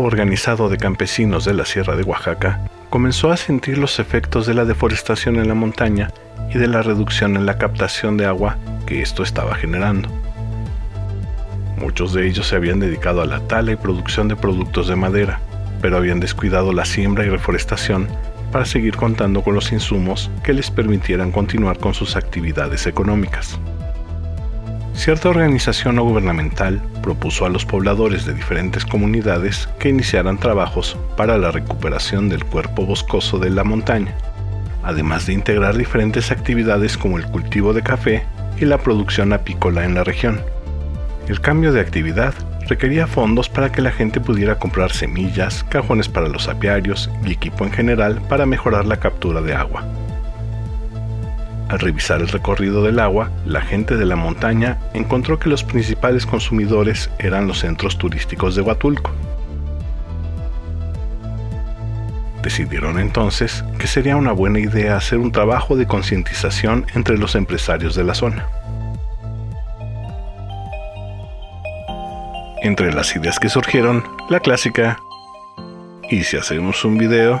organizado de campesinos de la Sierra de Oaxaca comenzó a sentir los efectos de la deforestación en la montaña y de la reducción en la captación de agua que esto estaba generando. Muchos de ellos se habían dedicado a la tala y producción de productos de madera, pero habían descuidado la siembra y reforestación para seguir contando con los insumos que les permitieran continuar con sus actividades económicas. Cierta organización no gubernamental propuso a los pobladores de diferentes comunidades que iniciaran trabajos para la recuperación del cuerpo boscoso de la montaña, además de integrar diferentes actividades como el cultivo de café y la producción apícola en la región. El cambio de actividad requería fondos para que la gente pudiera comprar semillas, cajones para los apiarios y equipo en general para mejorar la captura de agua. Al revisar el recorrido del agua, la gente de la montaña encontró que los principales consumidores eran los centros turísticos de Huatulco. Decidieron entonces que sería una buena idea hacer un trabajo de concientización entre los empresarios de la zona. Entre las ideas que surgieron, la clásica, ¿y si hacemos un video?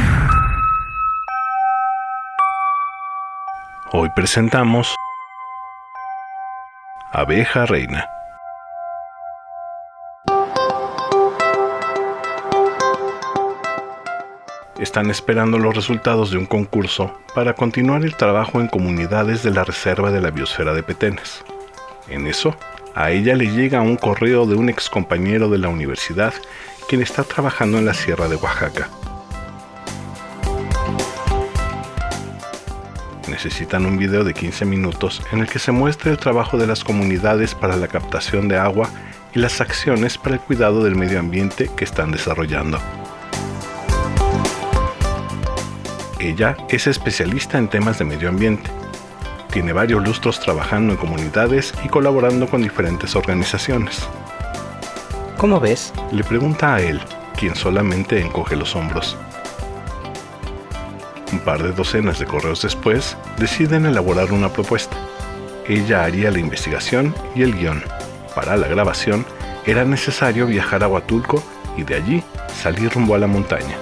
Hoy presentamos Abeja Reina. Están esperando los resultados de un concurso para continuar el trabajo en comunidades de la Reserva de la Biosfera de Petenes. En eso, a ella le llega un correo de un ex compañero de la universidad quien está trabajando en la Sierra de Oaxaca. Necesitan un video de 15 minutos en el que se muestre el trabajo de las comunidades para la captación de agua y las acciones para el cuidado del medio ambiente que están desarrollando. Ella es especialista en temas de medio ambiente. Tiene varios lustros trabajando en comunidades y colaborando con diferentes organizaciones. ¿Cómo ves? Le pregunta a él, quien solamente encoge los hombros. Par de docenas de correos después, deciden elaborar una propuesta. Ella haría la investigación y el guion. Para la grabación, era necesario viajar a Huatulco y de allí salir rumbo a la montaña.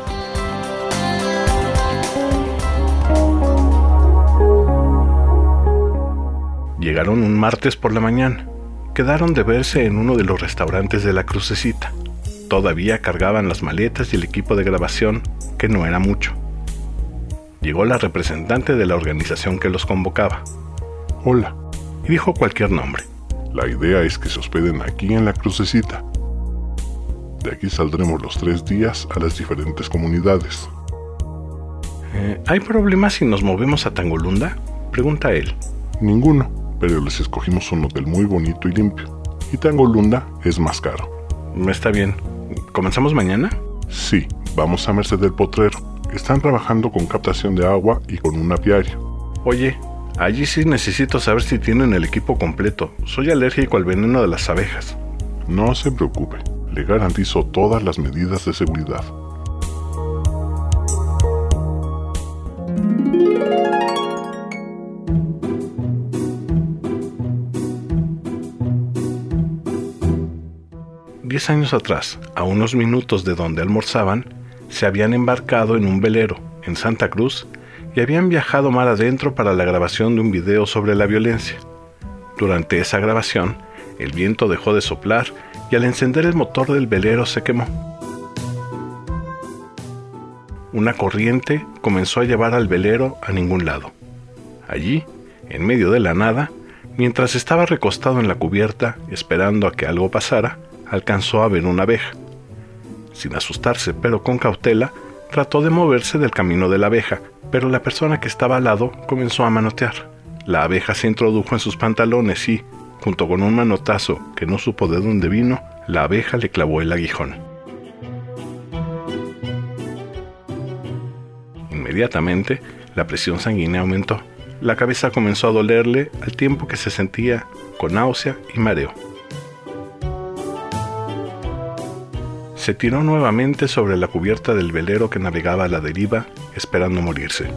Llegaron un martes por la mañana. Quedaron de verse en uno de los restaurantes de la crucecita. Todavía cargaban las maletas y el equipo de grabación, que no era mucho llegó la representante de la organización que los convocaba. Hola. Y dijo cualquier nombre. La idea es que se hospeden aquí en la crucecita. De aquí saldremos los tres días a las diferentes comunidades. Eh, ¿Hay problemas si nos movemos a Tangolunda? Pregunta él. Ninguno, pero les escogimos un hotel muy bonito y limpio. Y Tangolunda es más caro. Está bien. ¿Comenzamos mañana? Sí, vamos a Merced del Potrero. Están trabajando con captación de agua y con un apiario. Oye, allí sí necesito saber si tienen el equipo completo. Soy alérgico al veneno de las abejas. No se preocupe, le garantizo todas las medidas de seguridad. Diez años atrás, a unos minutos de donde almorzaban, se habían embarcado en un velero en Santa Cruz y habían viajado mar adentro para la grabación de un video sobre la violencia. Durante esa grabación, el viento dejó de soplar y al encender el motor del velero se quemó. Una corriente comenzó a llevar al velero a ningún lado. Allí, en medio de la nada, mientras estaba recostado en la cubierta esperando a que algo pasara, alcanzó a ver una abeja Sin asustarse, pero con cautela, trató de moverse del camino de la abeja, pero la persona que estaba al lado comenzó a manotear. La abeja se introdujo en sus pantalones y, junto con un manotazo que no supo de dónde vino, la abeja le clavó el aguijón. Inmediatamente, la presión sanguínea aumentó. La cabeza comenzó a dolerle al tiempo que se sentía con náusea y mareo. Se tiró nuevamente sobre la cubierta del velero que navegaba a la deriva, esperando morirse.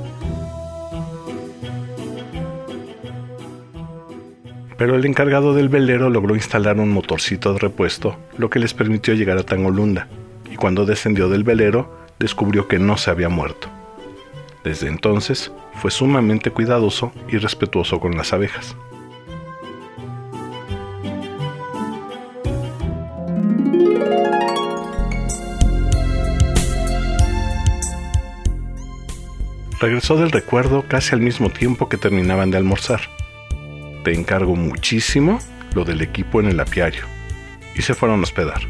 Pero el encargado del velero logró instalar un motorcito de repuesto, lo que les permitió llegar a Tangolunda, y cuando descendió del velero, descubrió que no se había muerto. Desde entonces, fue sumamente cuidadoso y respetuoso con las abejas. Regresó del recuerdo casi al mismo tiempo que terminaban de almorzar. Te encargo muchísimo lo del equipo en el apiario. Y se fueron a hospedar.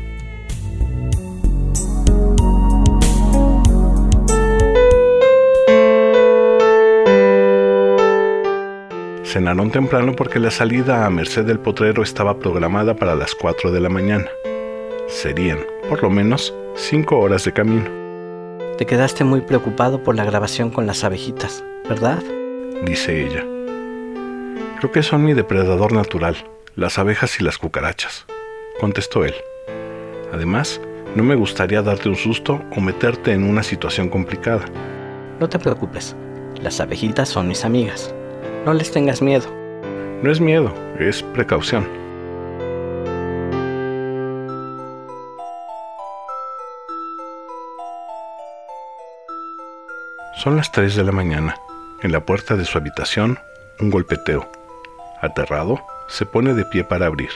Cenaron temprano porque la salida a Merced del Potrero estaba programada para las 4 de la mañana. Serían, por lo menos, 5 horas de camino. Te quedaste muy preocupado por la grabación con las abejitas, ¿verdad? Dice ella. Creo que son mi depredador natural, las abejas y las cucarachas, contestó él. Además, no me gustaría darte un susto o meterte en una situación complicada. No te preocupes, las abejitas son mis amigas. No les tengas miedo. No es miedo, es precaución. Son las 3 de la mañana. En la puerta de su habitación, un golpeteo. Aterrado, se pone de pie para abrir.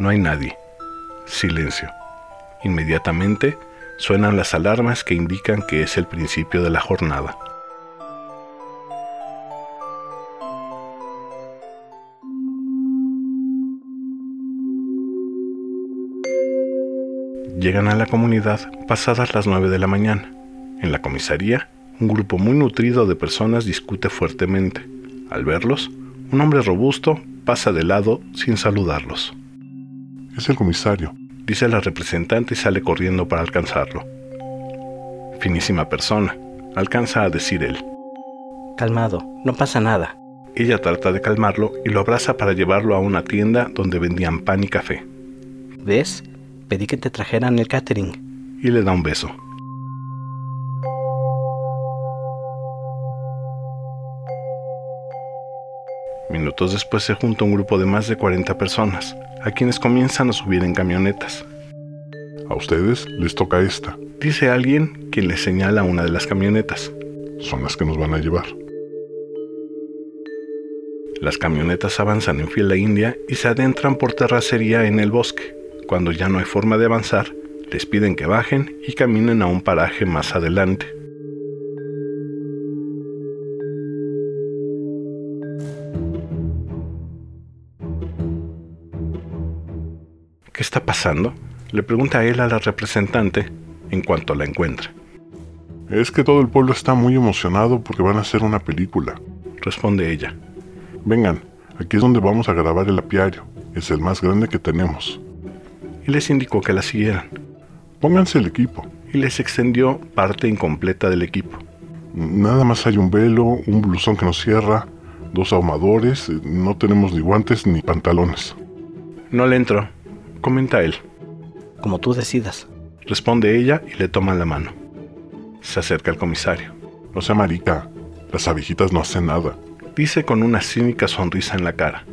No hay nadie. Silencio. Inmediatamente suenan las alarmas que indican que es el principio de la jornada. Llegan a la comunidad pasadas las 9 de la mañana. En la comisaría un grupo muy nutrido de personas discute fuertemente. Al verlos, un hombre robusto pasa de lado sin saludarlos. Es el comisario, dice la representante y sale corriendo para alcanzarlo. Finísima persona, alcanza a decir él. Calmado, no pasa nada. Ella trata de calmarlo y lo abraza para llevarlo a una tienda donde vendían pan y café. ¿Ves? Pedí que te trajeran el catering. Y le da un beso. Minutos después se junta un grupo de más de 40 personas, a quienes comienzan a subir en camionetas. A ustedes les toca esta, dice alguien quien les señala una de las camionetas. Son las que nos van a llevar. Las camionetas avanzan en fila india y se adentran por terracería en el bosque. Cuando ya no hay forma de avanzar, les piden que bajen y caminen a un paraje más adelante. ¿Qué está pasando? Le pregunta a él a la representante en cuanto la encuentra. Es que todo el pueblo está muy emocionado porque van a hacer una película, responde ella. Vengan, aquí es donde vamos a grabar el apiario. Es el más grande que tenemos. Y les indicó que la siguieran. Pónganse el equipo. Y les extendió parte incompleta del equipo. Nada más hay un velo, un blusón que nos cierra, dos ahumadores, no tenemos ni guantes ni pantalones. No le entró, comenta él. Como tú decidas. Responde ella y le toma la mano. Se acerca al comisario. No sea marica, las abejitas no hacen nada. Dice con una cínica sonrisa en la cara.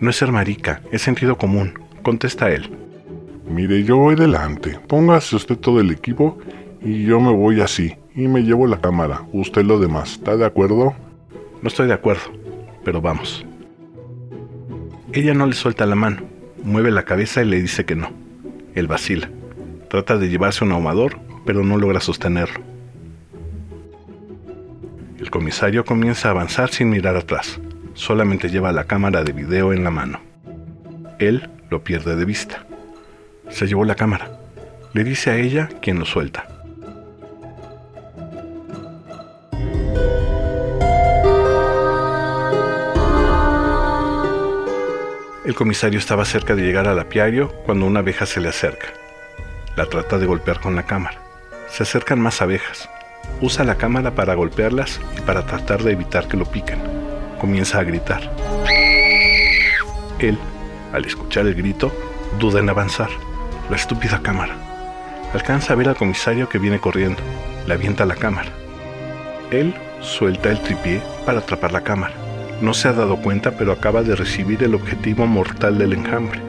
No es ser marica, es sentido común, contesta él. Mire, yo voy delante. Póngase usted todo el equipo y yo me voy así. Y me llevo la cámara. Usted lo demás. ¿Está de acuerdo? No estoy de acuerdo, pero vamos. Ella no le suelta la mano mueve la cabeza y le dice que no. Él vacila. Trata de llevarse un ahumador, pero no logra sostenerlo. El comisario comienza a avanzar sin mirar atrás. Solamente lleva la cámara de video en la mano. Él lo pierde de vista. Se llevó la cámara. Le dice a ella quien lo suelta. El comisario estaba cerca de llegar al apiario cuando una abeja se le acerca. La trata de golpear con la cámara. Se acercan más abejas. Usa la cámara para golpearlas y para tratar de evitar que lo piquen. Comienza a gritar. Él, al escuchar el grito, duda en avanzar. La estúpida cámara. Alcanza a ver al comisario que viene corriendo. Le avienta la cámara. Él suelta el tripié para atrapar la cámara. No se ha dado cuenta, pero acaba de recibir el objetivo mortal del enjambre.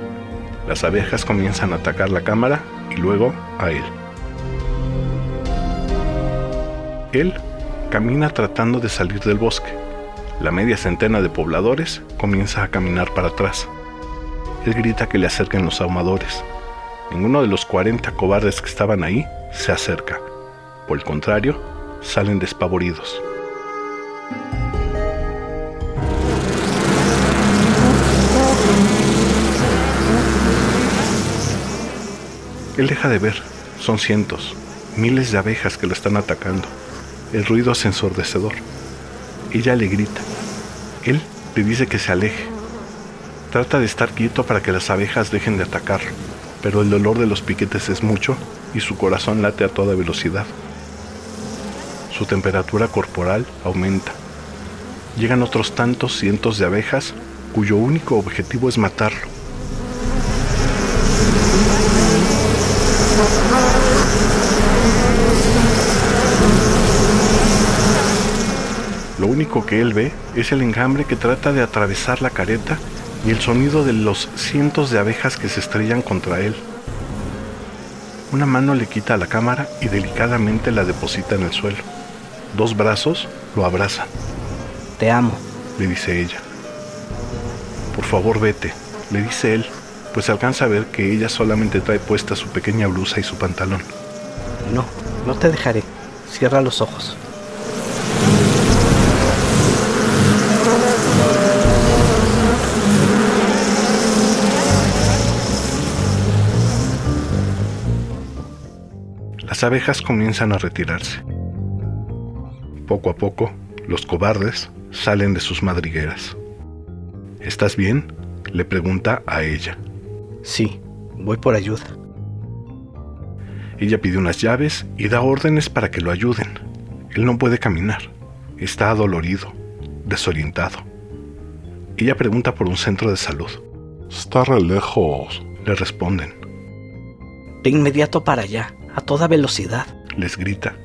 Las abejas comienzan a atacar la cámara y luego a él. Él camina tratando de salir del bosque. La media centena de pobladores comienza a caminar para atrás. Él grita que le acerquen los ahumadores. Ninguno de los 40 cobardes que estaban ahí se acerca. Por el contrario, salen despavoridos. Él deja de ver. Son cientos, miles de abejas que lo están atacando. El ruido es ensordecedor. Ella le grita. Él le dice que se aleje. Trata de estar quieto para que las abejas dejen de atacarlo, pero el dolor de los piquetes es mucho y su corazón late a toda velocidad. Su temperatura corporal aumenta. Llegan otros tantos cientos de abejas cuyo único objetivo es matarlo. Lo único que él ve es el enjambre que trata de atravesar la careta y el sonido de los cientos de abejas que se estrellan contra él. Una mano le quita la cámara y delicadamente la deposita en el suelo. Dos brazos lo abrazan. Te amo, le dice ella. Por favor, vete, le dice él, pues alcanza a ver que ella solamente trae puesta su pequeña blusa y su pantalón. No, no te dejaré. Cierra los ojos. Las abejas comienzan a retirarse. Poco a poco, los cobardes salen de sus madrigueras. ¿Estás bien? le pregunta a ella. Sí, voy por ayuda. Ella pide unas llaves y da órdenes para que lo ayuden. Él no puede caminar. Está adolorido, desorientado. Ella pregunta por un centro de salud. Está re lejos, le responden. De inmediato para allá, a toda velocidad. Les grita.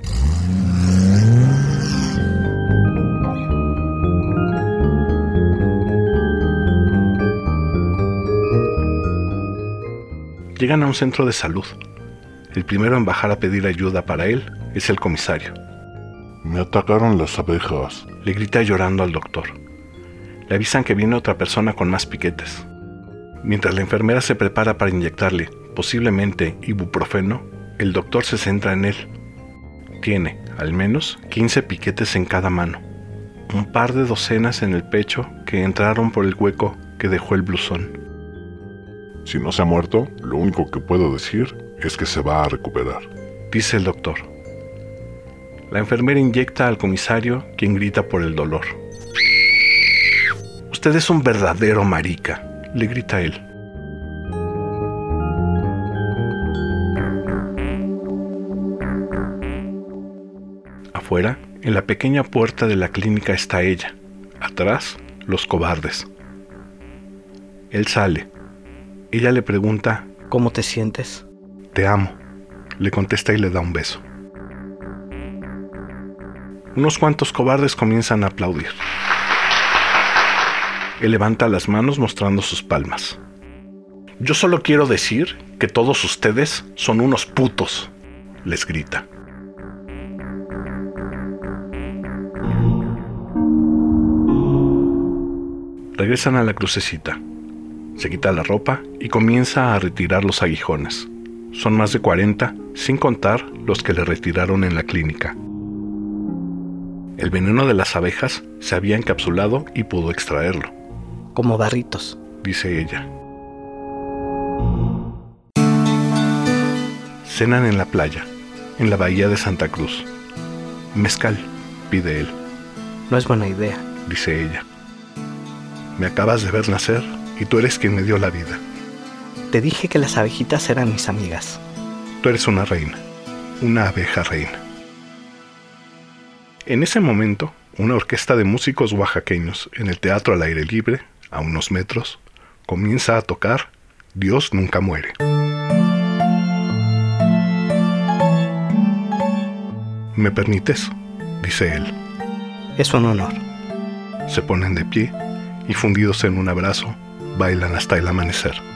Llegan a un centro de salud. El primero en bajar a pedir ayuda para él es el comisario. Me atacaron las abejas. Le grita llorando al doctor. Le avisan que viene otra persona con más piquetes. Mientras la enfermera se prepara para inyectarle, posiblemente ibuprofeno, el doctor se centra en él. Tiene, al menos, 15 piquetes en cada mano. Un par de docenas en el pecho que entraron por el hueco que dejó el blusón. Si no se ha muerto, lo único que puedo decir es que se va a recuperar, dice el doctor. La enfermera inyecta al comisario, quien grita por el dolor. Usted es un verdadero marica, le grita él. Afuera, en la pequeña puerta de la clínica está ella. Atrás, los cobardes. Él sale, ella le pregunta, ¿Cómo te sientes? Te amo, le contesta y le da un beso. Unos cuantos cobardes comienzan a aplaudir. Él levanta las manos mostrando sus palmas. Yo solo quiero decir que todos ustedes son unos putos, les grita. Regresan a la crucecita. Se quita la ropa y comienza a retirar los aguijones. Son más de 40, sin contar los que le retiraron en la clínica. El veneno de las abejas se había encapsulado y pudo extraerlo. Como barritos, dice ella. Cenan en la playa, en la bahía de Santa Cruz. Mezcal, pide él. No es buena idea, dice ella. Me acabas de ver nacer y tú eres quien me dio la vida. Te dije que las abejitas eran mis amigas. Tú eres una reina, una abeja reina. En ese momento, una orquesta de músicos oaxaqueños en el teatro al aire libre, a unos metros, comienza a tocar Dios nunca muere. ¿Me permites? dice él. Es un honor. Se ponen de pie y fundidos en un abrazo, bailan hasta el amanecer.